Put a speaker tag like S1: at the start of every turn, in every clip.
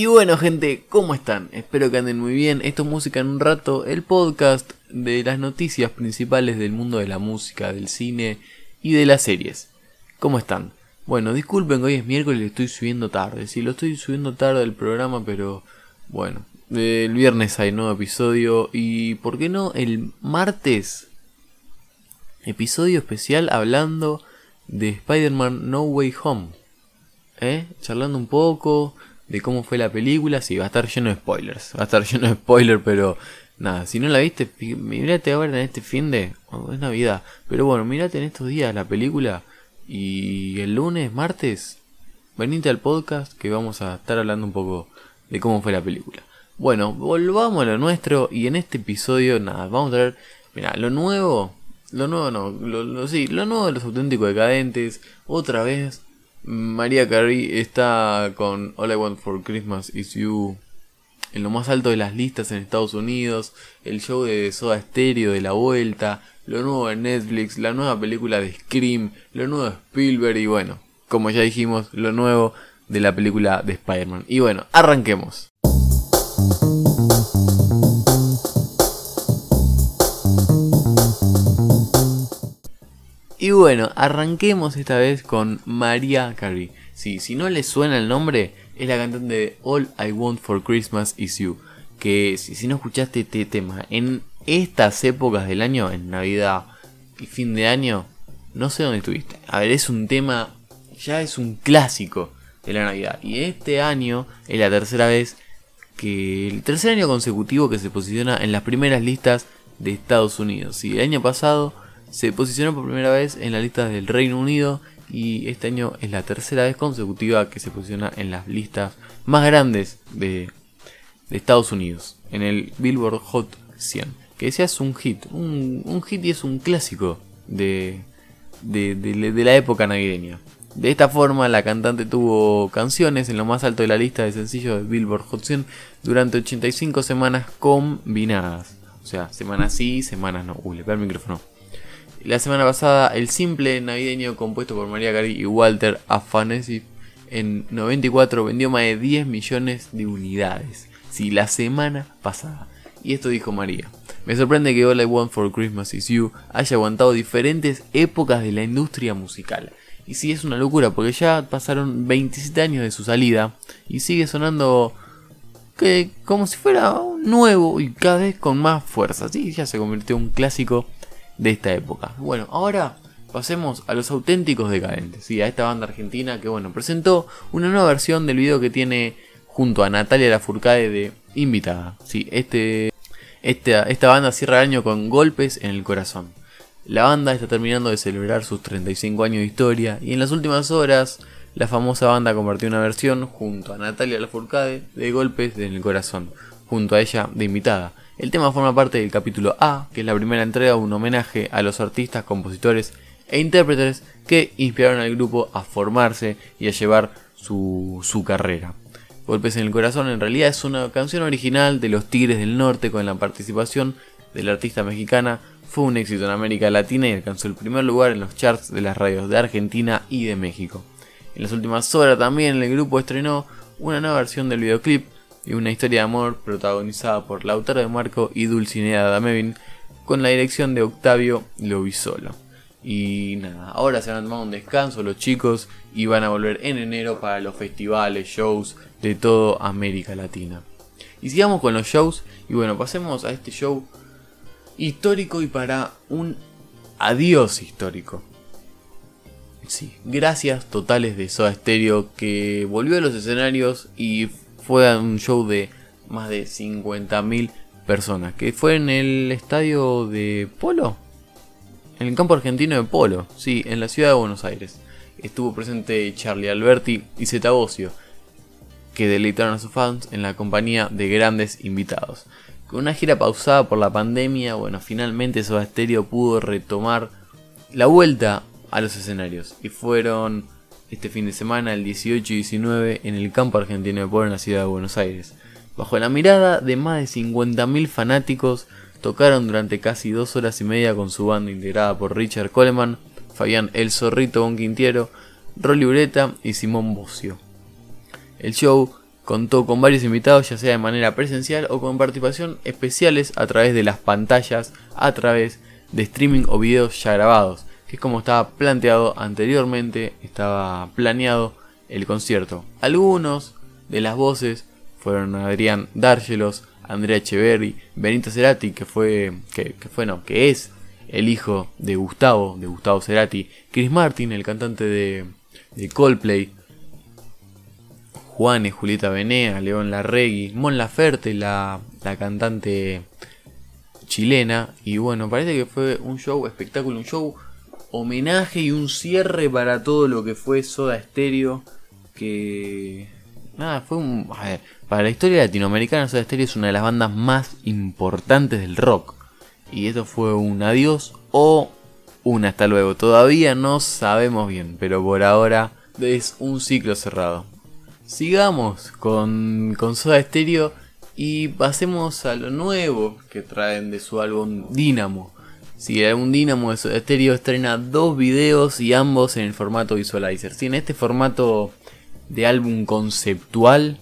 S1: Y bueno gente, ¿cómo están? Espero que anden muy bien. Esto es Música en un rato, el podcast de las noticias principales del mundo de la música, del cine y de las series. ¿Cómo están? Bueno, disculpen hoy es miércoles y estoy subiendo tarde. Sí, lo estoy subiendo tarde el programa, pero bueno. El viernes hay nuevo episodio y, ¿por qué no? El martes, episodio especial hablando de Spider-Man No Way Home. ¿Eh? Charlando un poco de cómo fue la película. Sí, va a estar lleno de spoilers. Va a estar lleno de spoilers, pero nada, si no la viste, mirate ahora en este fin de... Es Navidad. Pero bueno, mirate en estos días la película y el lunes, martes, venite al podcast que vamos a estar hablando un poco de cómo fue la película. Bueno, volvamos a lo nuestro y en este episodio, nada, vamos a ver, mira, lo nuevo, lo nuevo no, lo, sí, lo nuevo de los auténticos decadentes, otra vez, María Carey está con All I Want for Christmas Is You en lo más alto de las listas en Estados Unidos, el show de Soda Stereo de la vuelta, lo nuevo de Netflix, la nueva película de Scream, lo nuevo de Spielberg y bueno, como ya dijimos, lo nuevo de la película de Spider-Man. Y bueno, arranquemos. Y bueno, arranquemos esta vez con María Carey. Sí, si no les suena el nombre, es la cantante de All I Want for Christmas Is You. Que si, no escuchaste este tema en estas épocas del año, en Navidad y fin de año, no sé dónde estuviste. A ver, es un tema, ya es un clásico de la Navidad. Y este año es la tercera vez que, el tercer año consecutivo que se posiciona en las primeras listas de Estados Unidos. Y el año pasado se posicionó por primera vez en las listas del Reino Unido y este año es la tercera vez consecutiva que se posiciona en las listas más grandes de, de Estados Unidos, en el Billboard Hot 100 que decía es un hit. Un, hit y es un clásico de, de, la época navideña. De esta forma, la cantante tuvo canciones en lo más alto de la lista de sencillos de Billboard Hot 100 durante 85 semanas combinadas. O sea, semanas sí, semanas no. Uy, le pega el micrófono. La semana pasada, el simple navideño compuesto por María Cari y Walter Afanesi en 94 vendió más de 10 millones de unidades. Sí, la semana pasada. Y esto dijo María. Me sorprende que All I Want for Christmas Is You haya aguantado diferentes épocas de la industria musical. Y sí, es una locura porque ya pasaron 27 años de su salida y sigue sonando que como si fuera nuevo y cada vez con más fuerza. Sí, ya se convirtió en un clásico de esta época. Bueno, ahora pasemos a los auténticos decadentes. Sí, a esta banda argentina que bueno, presentó una nueva versión del video que tiene junto a Natalia Lafourcade de invitada. Sí, este esta, banda cierra el año con golpes en el corazón. La banda está terminando de celebrar sus 35 años de historia y en las últimas horas la famosa banda compartió una versión junto a Natalia Lafourcade de Golpes en el Corazón, junto a ella de invitada. El tema forma parte del capítulo A, que es la primera entrega de un homenaje a los artistas, compositores e intérpretes que inspiraron al grupo a formarse y a llevar su, su carrera. Golpes en el Corazón en realidad es una canción original de los Tigres del Norte con la participación de la artista mexicana. Fue un éxito en América Latina y alcanzó el primer lugar en los charts de las radios de Argentina y de México. En las últimas horas también el grupo estrenó una nueva versión del videoclip y una historia de amor protagonizada por Lautaro de Marco y Dulcinea Damevin con la dirección de Octavio Lovisolo. Y nada, ahora se van a tomar un descanso los chicos y van a volver en enero para los festivales, shows de toda América Latina. Y sigamos con los shows y bueno, pasemos a este show histórico y para un adiós histórico. Sí, gracias totales de Soda Stereo que volvió a los escenarios y fue un show de más de 50.000 personas, que fue en el estadio de Polo, en el campo argentino de Polo, sí, en la ciudad de Buenos Aires. Estuvo presente Charlie Alberti y Zeta que deleitaron a sus fans en la compañía de grandes invitados. Con una gira pausada por la pandemia, bueno, finalmente Soda Stereo pudo retomar la vuelta a los escenarios. Y fueron este fin de semana, el 18 y 19, en el campo argentino de Polo en la ciudad de Buenos Aires. Bajo la mirada de más de 50.000 fanáticos, Tocaron durante casi dos horas y media con su banda integrada por Richard Coleman, Fabián El Zorrito Bonquintiero, Rolly Ureta y Simón Bocio. El show Contó con varios invitados, ya sea de manera presencial o con participación especiales a través de las pantallas, a través de streaming o videos ya grabados, que como estaba planteado anteriormente, estaba planeado el concierto. Algunos de las voces fueron Adrián Dárgelos, Andrea Echeverri, Benito Cerati, que fue, que, fue no, que es el hijo de Gustavo, de Gustavo Cerati, Chris Martin, el cantante de, de Coldplay, Juanes, Julieta Venea, León Larregui, Mon Laferte, la, la cantante chilena. Y bueno, parece que fue un show, espectáculo, un show homenaje y un cierre para todo lo que fue Soda Stereo. Que. Nada, fue un. A ver, para la historia latinoamericana, Soda Stereo es una de las bandas más importantes del rock. Y esto fue un adiós o un hasta luego. Todavía no sabemos bien, pero por ahora es un ciclo cerrado sigamos con, con Soda Stereo y pasemos a lo nuevo que traen de su álbum Dynamo. Si álbum Dynamo de Soda Stereo estrena dos videos y ambos en el formato Visualizer. Si en este formato de álbum conceptual,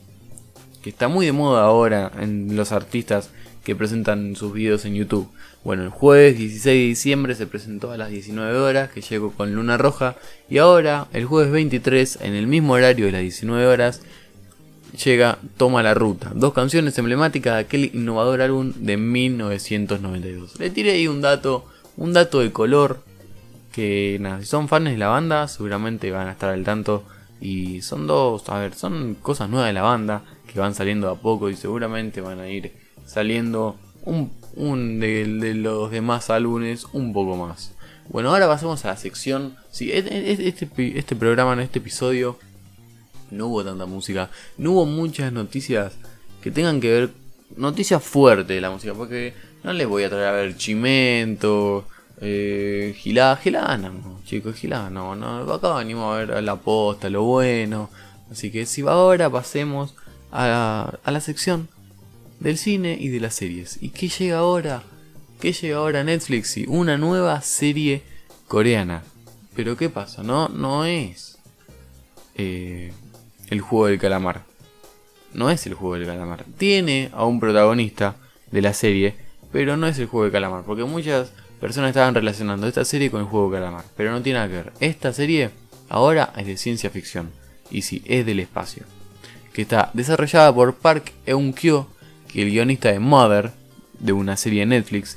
S1: que está muy de moda ahora en los artistas que presentan sus videos en YouTube. Bueno, el jueves 16 de diciembre se presentó a las 19 horas, que llegó con Luna Roja. Y ahora, el jueves 23, en el mismo horario de las 19 horas, llega Toma la Ruta. Dos canciones emblemáticas de aquel innovador álbum de 1992. Le tiré ahí un dato, un dato de color. Que nada, si son fans de la banda, seguramente van a estar al tanto. Y son dos, a ver, son cosas nuevas de la banda que van saliendo a poco y seguramente van a ir saliendo un un de, los demás álbumes un poco más. Bueno, ahora pasamos a la sección. Sí, este, este, este programa, en este episodio, no hubo tanta música. No hubo muchas noticias que tengan que ver. Noticias fuertes de la música. Porque no les voy a traer a ver Chimento. Eh, Gilada, Gilada, no, chicos, Gilada, no, no, acá venimos a ver la posta, lo bueno. Así que si va ahora pasemos a, la sección del cine y de las series. ¿Y qué llega ahora? ¿Qué llega ahora Netflix? Y una nueva serie coreana. Pero ¿qué pasa? No, no es eh, el juego del calamar. No es el juego del calamar. Tiene a un protagonista de la serie, pero no es el juego del calamar. Porque muchas personas estaban relacionando esta serie con el juego del calamar. Pero no tiene nada que ver. Esta serie ahora es de ciencia ficción. Y sí, es del espacio. Que está desarrollada por Park Eun-kyo, el guionista de Mother, de una serie de Netflix,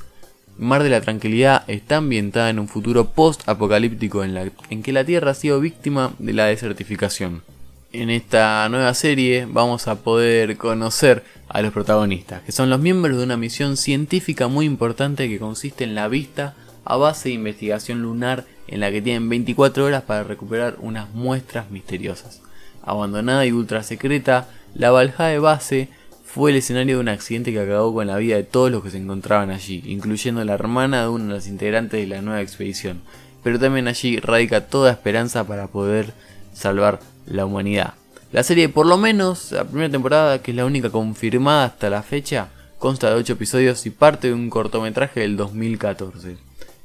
S1: Mar de la Tranquilidad está ambientada en un futuro post-apocalíptico en, en que la Tierra ha sido víctima de la desertificación. En esta nueva serie vamos a poder conocer a los protagonistas, que son los miembros de una misión científica muy importante que consiste en la vista a base de investigación lunar en la que tienen 24 horas para recuperar unas muestras misteriosas. Abandonada y ultra secreta, la de base fue el escenario de un accidente que acabó con la vida de todos los que se encontraban allí, incluyendo la hermana de uno de los integrantes de la nueva expedición. Pero también allí radica toda esperanza para poder salvar la humanidad. La serie, por lo menos, la primera temporada, que es la única confirmada hasta la fecha, consta de 8 episodios y parte de un cortometraje del 2014,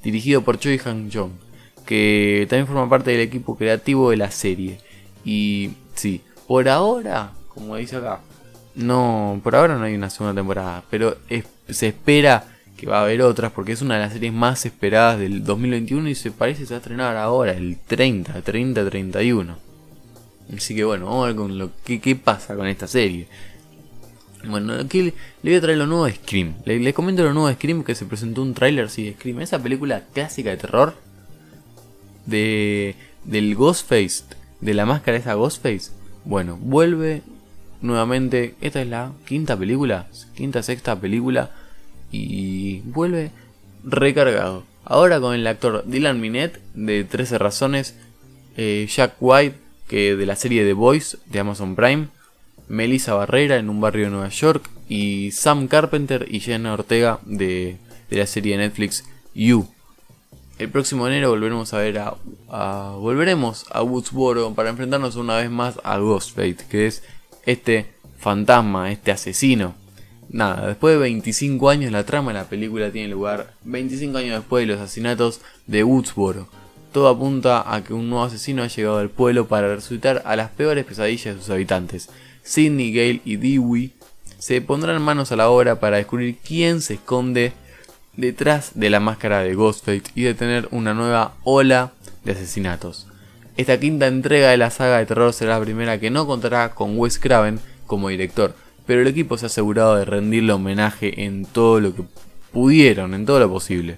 S1: dirigido por Choi Han-jong, que también forma parte del equipo creativo de la serie. Y sí, por ahora, como dice acá, no, por ahora no hay una segunda temporada, pero se espera que va a haber otras porque es una de las series más esperadas del 2021 y se parece se va a estrenar ahora, el 30, 30, 31. Así que bueno, vamos a ver con lo que qué pasa con esta serie. Bueno, aquí le, voy a traer lo nuevo de Scream. Le, comento lo nuevo de Scream que se presentó un tráiler, sí, de Scream. Esa película clásica de terror de del Ghostface, de la máscara esa Ghostface. Bueno, vuelve nuevamente. Esta es la quinta película, quinta, sexta película. Y vuelve recargado. Ahora con el actor Dylan Minette de 13 Razones, eh, Jack White, que de la serie The Voice de Amazon Prime, Melissa Barrera en un barrio de Nueva York, y Sam Carpenter y Jenna Ortega de, la serie de Netflix You. El próximo enero volveremos a ver a, a, volveremos a Woodsboro para enfrentarnos una vez más a Ghostface, que es este fantasma, este asesino. Nada, después de 25 años la trama de la película tiene lugar 25 años después de los asesinatos de Woodsboro. Todo apunta a que un nuevo asesino ha llegado al pueblo para resucitar a las peores pesadillas de sus habitantes. Sidney, Gale y Dewey se pondrán manos a la obra para descubrir quién se esconde detrás de la máscara de Ghostface y detener una nueva ola de asesinatos. Esta quinta entrega de la saga de terror será la primera que no contará con Wes Craven como director, pero el equipo se ha asegurado de rendirle homenaje en todo lo que pudieron, en todo lo posible.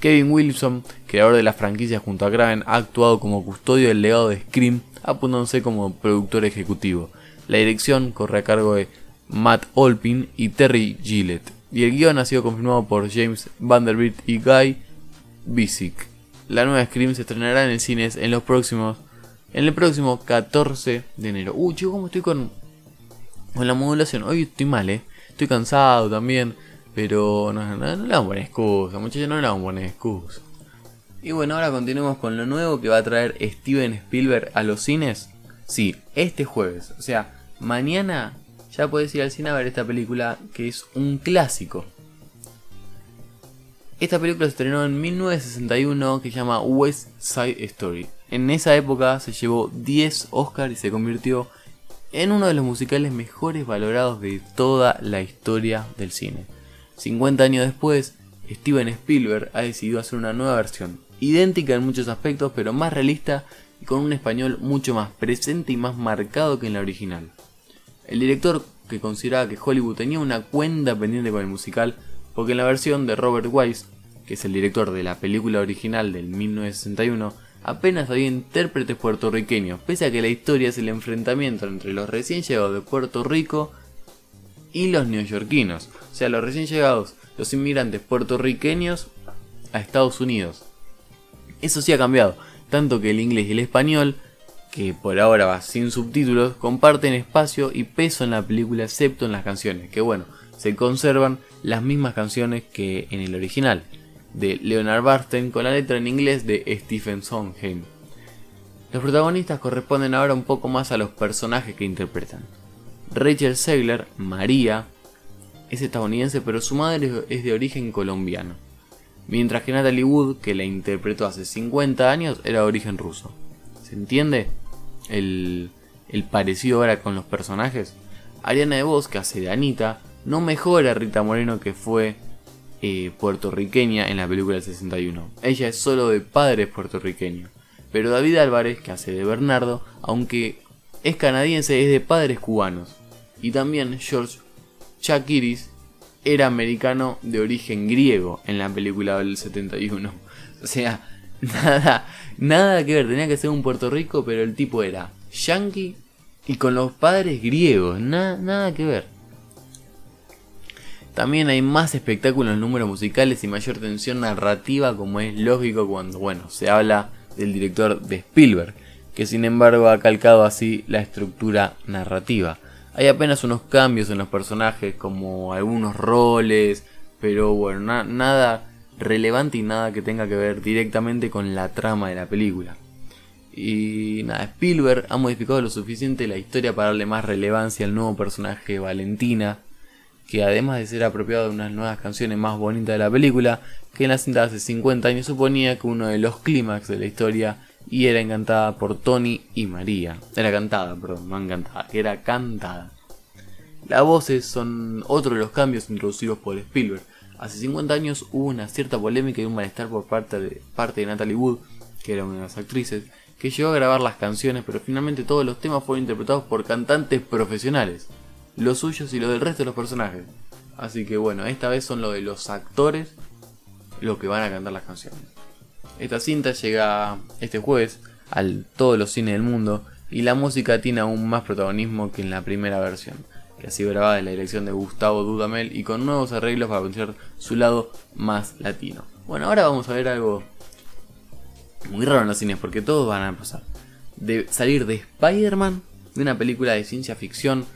S1: Kevin Wilson, creador de la franquicia junto a Craven, ha actuado como custodio del legado de Scream, apuntándose como productor ejecutivo. La dirección corre a cargo de Matt Olpin y Terry Gillett, y el guion ha sido confirmado por James Vanderbilt y Guy Bisick. La nueva Scream se estrenará en el cines en los próximos en el próximo 14 de enero. Uy, chico, ¿cómo estoy con, con la modulación? Hoy estoy mal, ¿eh? Estoy cansado también. Pero no, no, le vamos a excusa, muchachos, no le vamos a poner excusa. Y bueno, ahora continuemos con lo nuevo que va a traer Steven Spielberg a los cines. Sí, este jueves. O sea, mañana ya puedes ir al cine a ver esta película que es un clásico. Esta película se estrenó en 1961 que se llama West Side Story. En esa época se llevó 10 Oscars y se convirtió en uno de los musicales mejores valorados de toda la historia del cine. 50 años después, Steven Spielberg ha decidido hacer una nueva versión, idéntica en muchos aspectos, pero más realista y con un español mucho más presente y más marcado que en la original. El director, que consideraba que Hollywood tenía una cuenta pendiente con el musical, porque en la versión de Robert Wise, que es el director de la película original del 1961, apenas había intérpretes puertorriqueños, pese a que la historia es el enfrentamiento entre los recién llegados de Puerto Rico y los neoyorquinos, o sea, los recién llegados, los inmigrantes puertorriqueños a Estados Unidos. Eso sí ha cambiado, tanto que el inglés y el español, que por ahora va sin subtítulos, comparten espacio y peso en la película excepto en las canciones, que bueno, se conservan las mismas canciones que en el original, de Leonard Bernstein con la letra en inglés de Stephen Sondheim. Los protagonistas corresponden ahora un poco más a los personajes que interpretan. Rachel Segler, María, es estadounidense pero su madre es de origen colombiano. Mientras que Natalie Wood, que la interpretó hace 50 años, era de origen ruso. ¿Se entiende? El, el parecido ahora con los personajes. Ariana DeVos, que hace de Anita, no mejora a Rita Moreno, que fue eh, puertorriqueña en la película del 61. Ella es solo de padres puertorriqueños. Pero David Álvarez, que hace de Bernardo, aunque es canadiense, es de padres cubanos y también George Chakiris era americano de origen griego en la película del 71. O sea, nada, nada que ver, tenía que ser un Puerto Rico, pero el tipo era yankee y con los padres griegos, nada que ver. También hay más espectáculos números musicales y mayor tensión narrativa como es lógico cuando, bueno, se habla del director de Spielberg, que sin embargo ha calcado así la estructura narrativa. Hay apenas unos cambios en los personajes, como algunos roles, pero bueno, nada relevante y nada que tenga que ver directamente con la trama de la película. Y nada, Spielberg ha modificado lo suficiente la historia para darle más relevancia al nuevo personaje Valentina, que además de ser apropiado de unas nuevas canciones más bonitas de la película, que en la cinta hace 50 años suponía que uno de los clímax de la historia y era encantada por Tony y María. Era cantada, perdón, no encantada, era cantada. Las voces son otro de los cambios introducidos por Spielberg. Hace 50 años hubo una cierta polémica y un malestar por parte de, parte de Natalie Wood, que era una de las actrices, que llegó a grabar las canciones, pero finalmente todos los temas fueron interpretados por cantantes profesionales, los suyos y los del resto de los personajes. Así que bueno, esta vez son los de los actores los que van a cantar las canciones. Esta cinta llega este jueves a todos los cines del mundo y la música tiene aún más protagonismo que en la primera versión, que ha sido grabada en la dirección de Gustavo Dudamel y con nuevos arreglos para potenciar su lado más latino. Bueno, ahora vamos a ver algo muy raro en los cines porque todos van a pasar. De salir de Spider-Man, de una película de ciencia ficción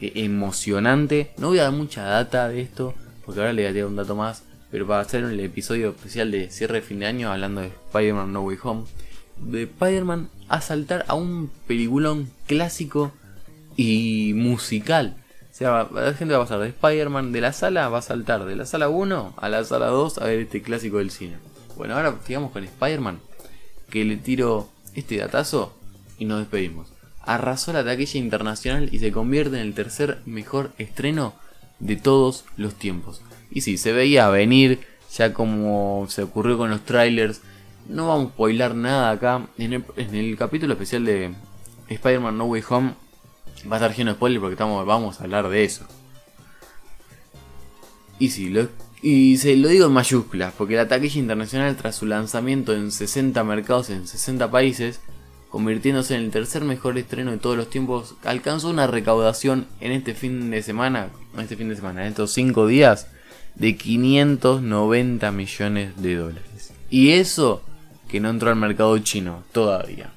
S1: emocionante. No voy a dar mucha data de esto porque ahora le voy a un dato más pero para hacer el episodio especial de cierre de fin de año hablando de Spider-Man No Way Home, de Spider-Man a saltar a un peliculón clásico y musical. O sea, la gente va a pasar de Spider-Man de la sala, va a saltar de la sala 1 a la sala 2 a ver este clásico del cine. Bueno, ahora sigamos con Spider-Man, que le tiro este datazo y nos despedimos. arrasó la taquilla internacional y se convierte en el tercer mejor estreno de todos los tiempos. Y sí, se veía venir, ya como se ocurrió con los trailers. No vamos a spoilar nada acá. En el, capítulo especial de Spider-Man No Way Home va a estar lleno de spoilers porque estamos, vamos a hablar de eso. Y sí, lo, y se lo digo en mayúsculas, porque la taquilla internacional tras su lanzamiento en 60 mercados en 60 países, convirtiéndose en el tercer mejor estreno de todos los tiempos, alcanzó una recaudación en este fin de semana, en este fin de semana, en estos 5 días, de 590 millones de dólares. Y eso que no entró al mercado chino todavía.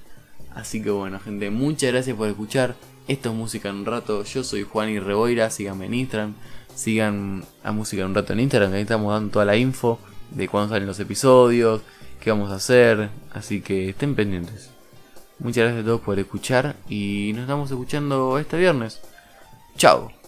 S1: Así que bueno, gente, muchas gracias por escuchar. Esto es Música en un rato. Yo soy Juan y Reboira. Síganme en Instagram. Sigan a Música en un rato en Instagram. Ahí estamos dando toda la info de cuándo salen los episodios. Qué vamos a hacer. Así que estén pendientes. Muchas gracias a todos por escuchar. Y nos estamos escuchando este viernes. Chao.